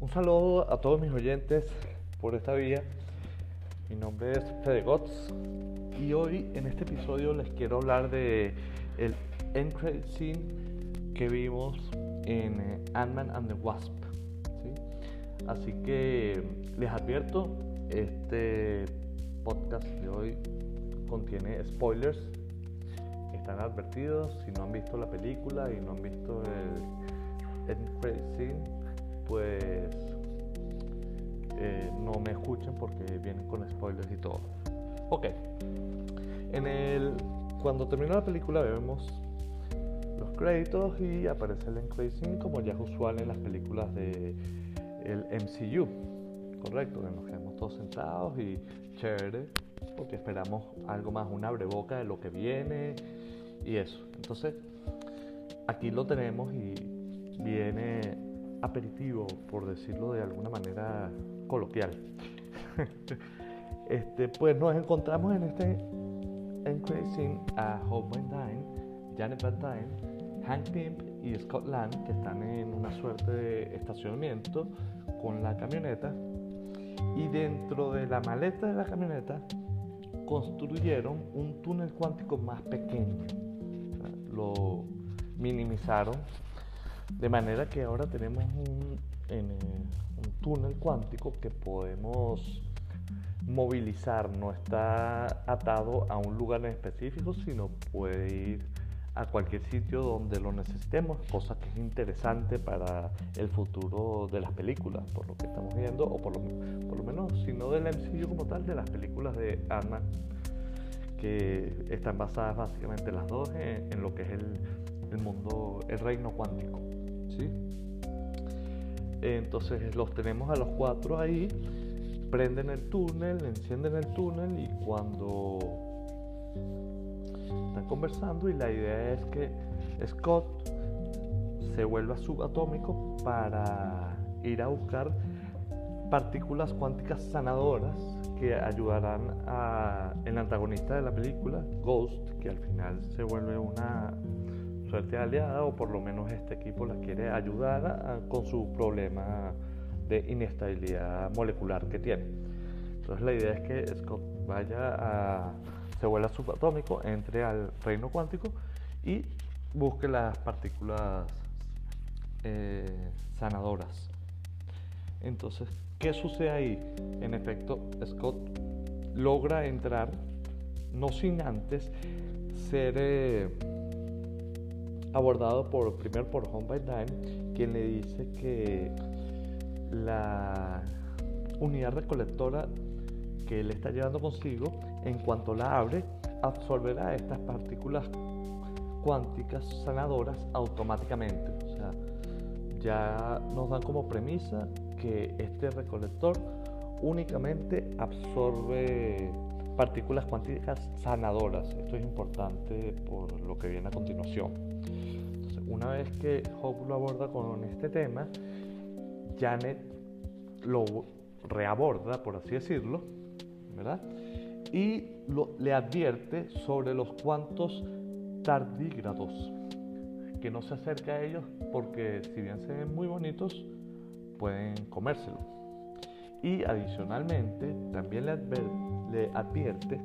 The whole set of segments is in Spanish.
Un saludo a todos mis oyentes por esta vía. Mi nombre es Fede Gotts y hoy en este episodio les quiero hablar de el end credit scene que vimos en eh, Ant-Man and the Wasp. Así que les advierto, este podcast de hoy contiene spoilers. Están advertidos si no han visto la película y no han visto el end credit scene, pues eh, no me escuchen porque vienen con spoilers y todo. Ok. En el, cuando termina la película vemos los créditos y aparece el scene como ya es usual en las películas de el MCU. Correcto, que nos quedamos todos sentados y chévere, porque esperamos algo más, una abreboca de lo que viene y eso. Entonces, aquí lo tenemos y viene aperitivo, por decirlo de alguna manera coloquial. este, pues nos encontramos en este Encrasing a Hope Van Dyne, Janet Van Dyne, Hank Pimp y Scott Land, que están en una suerte de estacionamiento con la camioneta. Y dentro de la maleta de la camioneta construyeron un túnel cuántico más pequeño. lo minimizaron de manera que ahora tenemos un, eh, un túnel cuántico que podemos movilizar, no está atado a un lugar en específico, sino puede ir a cualquier sitio donde lo necesitemos, cosa que es interesante para el futuro de las películas, por lo que estamos viendo, o por lo, por lo menos, si no del MCU como tal, de las películas de ant que están basadas básicamente las dos en, lo que es el mundo, el reino cuántico. ¿Sí? Entonces los tenemos a los cuatro ahí, prenden el túnel, encienden el túnel y cuando están conversando y la idea es que Scott se vuelva subatómico para ir a buscar partículas cuánticas sanadoras que ayudarán al antagonista de la película, Ghost, que al final se vuelve una suerte aliada o por lo menos este equipo la quiere ayudar con su problema de inestabilidad molecular que tiene. Entonces la idea es que Scott vaya a, se vuelva subatómico, entre al reino cuántico y busque las partículas eh, sanadoras. Entonces, ¿qué sucede ahí? En efecto, Scott logra entrar, no sin antes ser... Eh, abordado por, primero por Home by Dime, quien le dice que la unidad recolectora que él está llevando consigo, en cuanto la abre, absorberá estas partículas cuánticas sanadoras automáticamente. O sea, ya nos dan como premisa que este recolector únicamente absorbe partículas cuánticas sanadoras. Esto es importante por lo que viene a continuación. una vez que Hope lo aborda con este tema, Janet lo reaborda, por así decirlo, ¿verdad? Y le advierte sobre los cuantos tardígrados, que no se acerca a ellos porque si bien se ven muy bonitos, pueden comérselo. Y adicionalmente también le advierte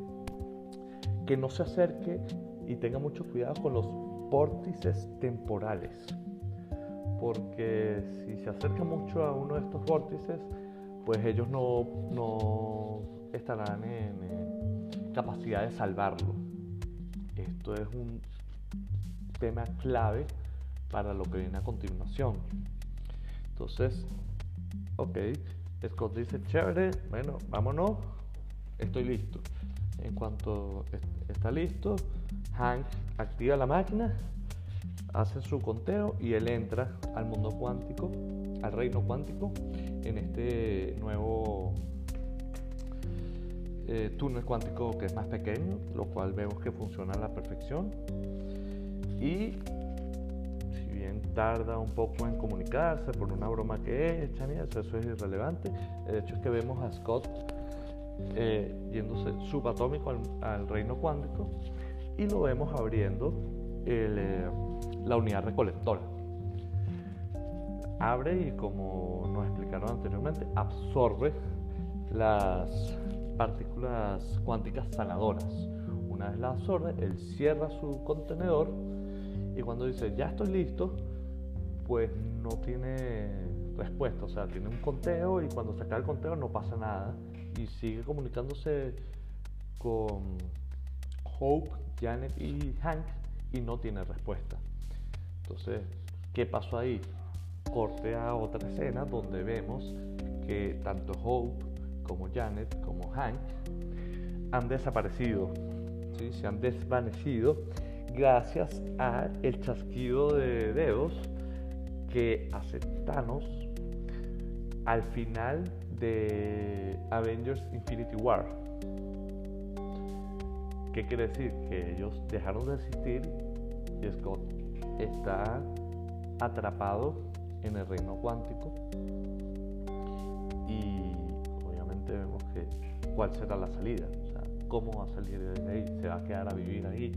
que no se acerque y tenga mucho cuidado con los vórtices temporales. Porque si se acerca mucho a uno de estos vórtices, pues ellos no, estarán en capacidad de salvarlo. Esto es un tema clave para lo que viene a continuación. Entonces, ok, Scott dice, chévere, bueno, vámonos, estoy listo. En cuanto está listo, Hank activa la máquina, hace su conteo y él entra al mundo cuántico, al reino cuántico, en este nuevo eh, túnel cuántico que es más pequeño, lo cual vemos que funciona a la perfección. Y tarda un poco en comunicarse por una broma que echan y eso, eso es irrelevante, el hecho es que vemos a Scott eh, yéndose subatómico al, reino cuántico y lo vemos abriendo eh, la unidad recolectora. abre y como nos explicaron anteriormente, absorbe las partículas cuánticas sanadoras. Una vez la absorbe, él cierra su contenedor y cuando dice ya estoy listo, pues no tiene respuesta, o sea, tiene un conteo y cuando se el conteo no pasa nada y sigue comunicándose con Hope, Janet y Hank y no tiene respuesta. Entonces, ¿qué pasó ahí? Corte a otra escena donde vemos que tanto Hope como Janet como Hank han desaparecido, ¿sí? se han desvanecido gracias a el chasquido de dedos que hace Thanos al final de Avengers Infinity War. ¿Qué quiere decir? Que ellos dejaron de existir y Scott está atrapado en el reino cuántico y obviamente vemos que cuál será la salida, o sea, cómo va a salir de ahí, se va a quedar a vivir ahí,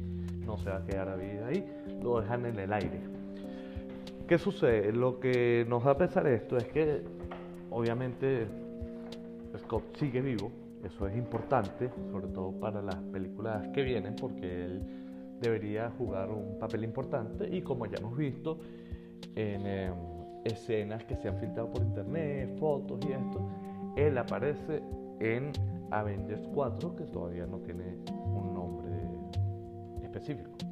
no se va a quedar a vivir ahí, lo dejan en el aire. ¿Qué sucede? Lo que nos da a pensar esto es que obviamente Scott sigue vivo, eso es importante, sobre todo para las películas que vienen, porque él debería jugar un papel importante y como ya hemos visto en em, escenas que se han filtrado por internet, fotos y esto, él aparece en Avengers 4 que todavía no tiene un nombre específico.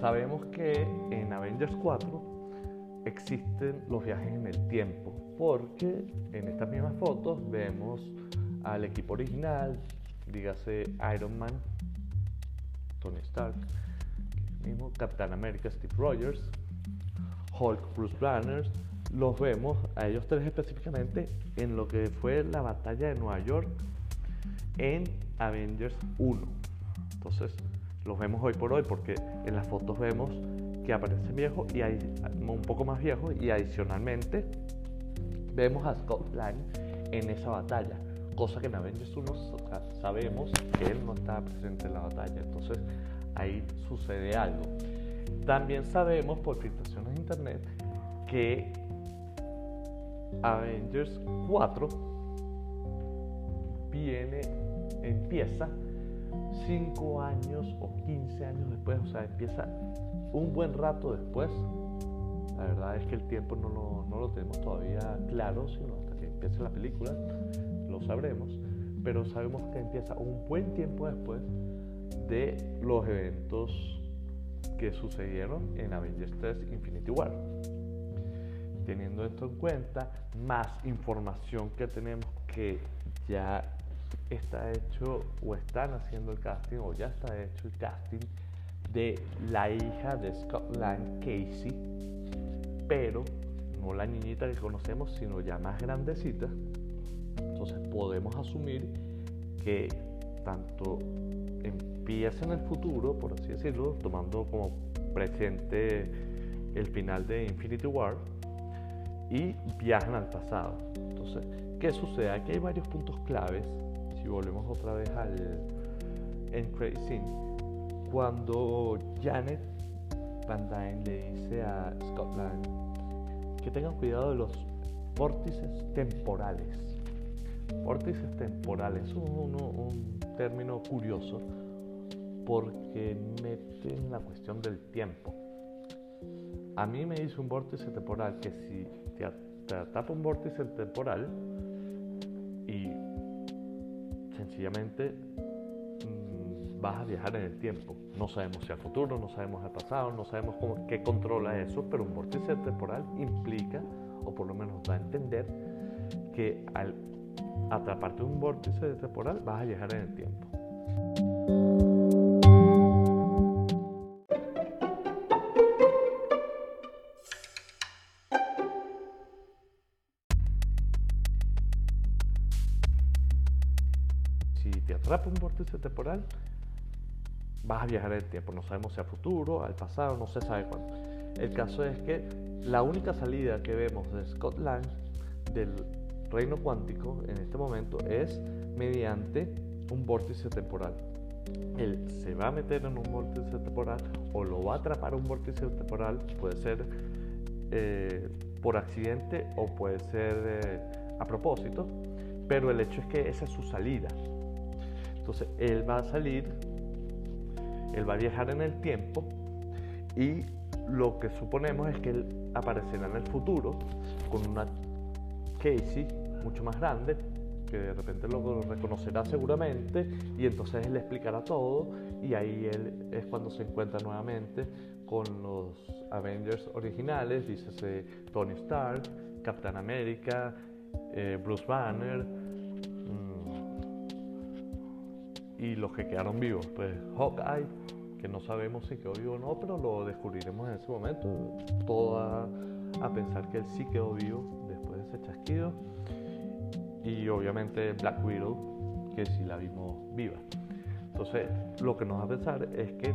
Sabemos que en Avengers 4 existen los viajes en el tiempo, porque en estas mismas fotos vemos al equipo original, dígase Iron Man, Tony Stark, mismo Capitán América, Steve Rogers, Hulk, Bruce Banner, los vemos a ellos tres específicamente en lo que fue la batalla de Nueva York en Avengers 1. Entonces, los vemos hoy por hoy porque en las fotos vemos que aparece viejo y hay un poco más viejo y adicionalmente vemos a Scott Lang en esa batalla, cosa que en Avengers 1 sabemos que él no estaba presente en la batalla, entonces ahí sucede algo. También sabemos por filtraciones de internet que Avengers 4 viene, empieza 5 años o 15 años después, o sea, empieza un buen rato después. La verdad es que el tiempo no lo, no lo tenemos todavía claro, sino hasta que empiece la película lo sabremos. Pero sabemos que empieza un buen tiempo después de los eventos que sucedieron en Avengers 3 Infinity War. Teniendo esto en cuenta, más información que tenemos que ya está hecho o están haciendo el casting o ya está hecho el casting de la hija de Scott Lang, Casey, pero no la niñita que conocemos, sino ya más grandecita. Entonces podemos asumir que tanto empieza en el futuro, por así decirlo, tomando como presente el final de Infinity War, y viajan al pasado. Entonces, ¿qué sucede? Aquí hay varios puntos claves. Si volvemos otra vez al en Crazy cuando Janet Van Dyne le dice a Scotland que tengan cuidado de los vórtices temporales. Vórtices temporales es un, un término curioso porque mete en la cuestión del tiempo. A mí me dice un vórtice temporal que si te, tapa un vórtice temporal y sencillamente mm, vas a viajar en el tiempo. No sabemos si al futuro, no sabemos al pasado, no sabemos qué controla eso, pero un vórtice temporal implica, o por lo menos da a entender, que al atraparte un vórtice temporal vas a viajar en el tiempo. Atrapa un vórtice temporal, vas a viajar en el tiempo. No sabemos si a futuro, al pasado, no se sabe cuándo. El caso es que la única salida que vemos de Scott Lang del reino cuántico en este momento es mediante un vórtice temporal. Él se va a meter en un vórtice temporal o lo va a atrapar un vórtice temporal, puede ser eh, por accidente o puede ser eh, a propósito, pero el hecho es que esa es su salida. Entonces él va a salir, él va a viajar en el tiempo y lo que suponemos es que él aparecerá en el futuro con una Casey mucho más grande, que de repente lo reconocerá seguramente y entonces él le explicará todo y ahí él es cuando se encuentra nuevamente con los Avengers originales, Tony Stark, Captain America, eh, Bruce Banner y los que quedaron vivos, pues Hawkeye, que no sabemos si quedó vivo o no, pero lo descubriremos en ese momento. Todo a, pensar que él sí quedó vivo después de ese chasquido y obviamente Black Widow, que sí la vimos viva. Entonces, lo que nos va a pensar es que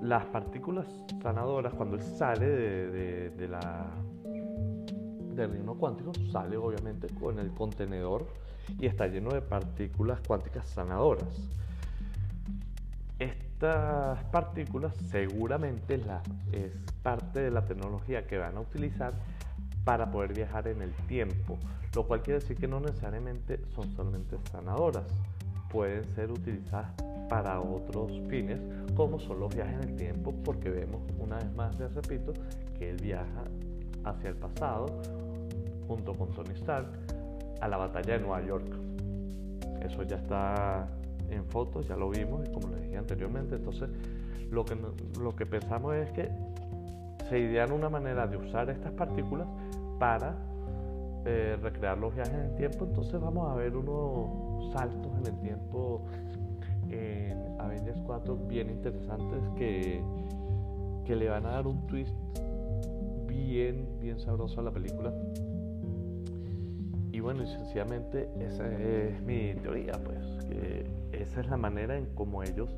las partículas sanadoras, cuando él sale de, la, del reino cuántico, sale obviamente con el contenedor y está lleno de partículas cuánticas sanadoras. Estas partículas seguramente la, es parte de la tecnología que van a utilizar para poder viajar en el tiempo, lo cual quiere decir que no necesariamente son solamente sanadoras, pueden ser utilizadas para otros fines, como son los viajes en el tiempo, porque vemos una vez más, les repito, que él viaja hacia el pasado junto con Tony Stark a la batalla de Nueva York. Eso ya está en fotos, ya lo vimos, como les dije anteriormente. Entonces, lo que, lo que pensamos es que se idean una manera de usar estas partículas para eh, recrear los viajes en el tiempo. Entonces vamos a ver unos saltos en el tiempo en Avengers 4 bien interesantes que, que le van a dar un twist bien, bien sabroso a la película. Bueno, y sencillamente esa es mi teoría, pues, esa es la manera en cómo ellos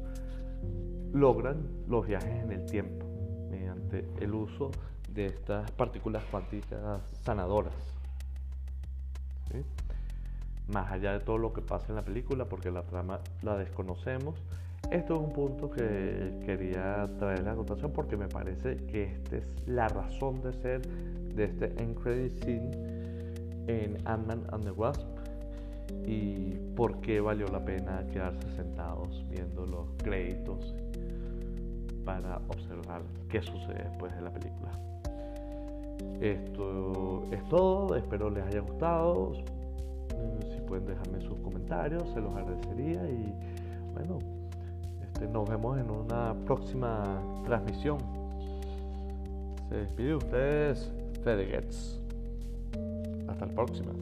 logran los viajes en el tiempo el uso de estas partículas cuánticas sanadoras. Más allá de todo lo que pasa en la película, porque la trama la desconocemos, esto es un punto que quería traer a la porque me parece que esta es la razón de ser de este end credit en Ant-Man and the Wasp y por qué valió la pena quedarse sentados viendo los créditos para observar qué sucede después de la película. Esto es todo, espero les haya gustado. Si pueden dejarme sus comentarios, se los agradecería y bueno, este, nos vemos en una próxima transmisión. Se despide ustedes, Fede Hasta la próxima.